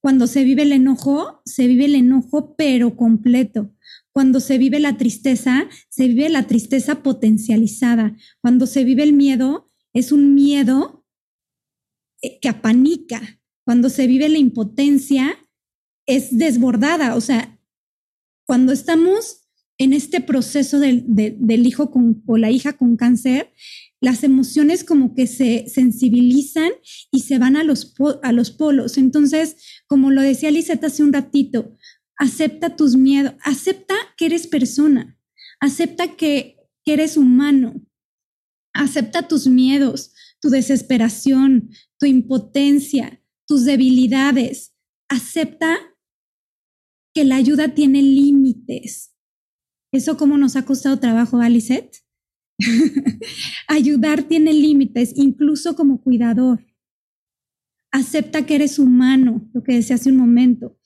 Cuando se vive el enojo, se vive el enojo pero completo. Cuando se vive la tristeza, se vive la tristeza potencializada. Cuando se vive el miedo, es un miedo eh, que apanica. Cuando se vive la impotencia, es desbordada. O sea, cuando estamos en este proceso del, hijo con, o la hija con cáncer, las emociones como que se sensibilizan y se van a los, a los polos. Entonces, como lo decía Lisette hace un ratito, acepta tus miedos, acepta que eres persona, acepta que eres humano, acepta tus miedos, tu desesperación, tu impotencia, tus debilidades, acepta que la ayuda tiene límites. ¿Eso cómo nos ha costado trabajo, Alicet? Ayudar tiene límites, incluso como cuidador. Acepta que eres humano, lo que decía hace un momento,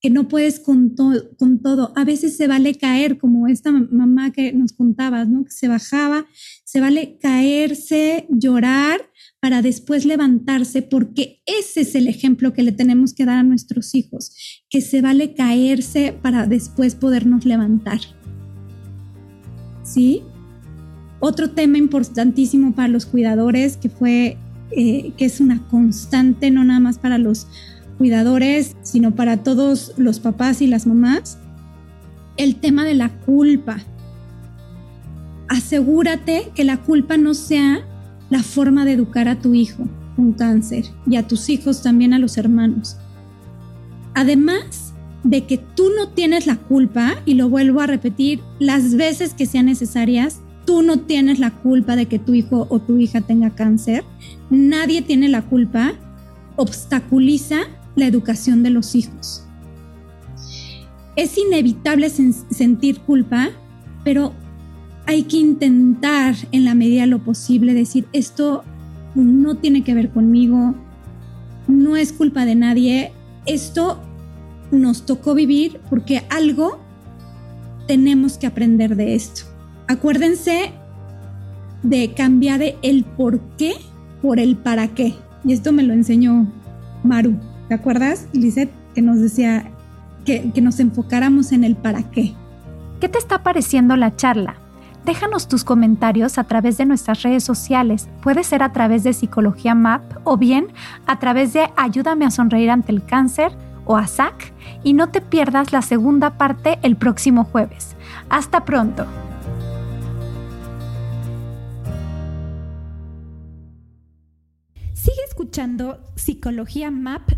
que no puedes con, con todo. A veces se vale caer, como esta mamá que nos contabas, ¿no? Que se bajaba, se vale caerse, llorar, para después levantarse, porque ese es el ejemplo que le tenemos que dar a nuestros hijos, que se vale caerse para después podernos levantar. ¿Sí? Otro tema importantísimo para los cuidadores, que fue, eh, que es una constante, no nada más para los cuidadores, sino para todos los papás y las mamás, el tema de la culpa. Asegúrate que la culpa no sea la forma de educar a tu hijo con cáncer y a tus hijos también a los hermanos. Además de que tú no tienes la culpa, y lo vuelvo a repetir las veces que sean necesarias, tú no tienes la culpa de que tu hijo o tu hija tenga cáncer, nadie tiene la culpa, obstaculiza la educación de los hijos. Es inevitable sentir culpa, pero hay que intentar en la medida de lo posible decir, esto no tiene que ver conmigo, no es culpa de nadie, esto nos tocó vivir porque algo tenemos que aprender de esto. Acuérdense de cambiar el por qué por el para qué. Y esto me lo enseñó Maru. ¿Te acuerdas, Lizeth, que nos decía que, que nos enfocáramos en el para qué? ¿Qué te está pareciendo la charla? Déjanos tus comentarios a través de nuestras redes sociales. Puede ser a través de Psicología MAP o bien a través de Ayúdame a sonreír ante el cáncer o a SAC. Y no te pierdas la segunda parte el próximo jueves. Hasta pronto. Sigue escuchando Psicología MAP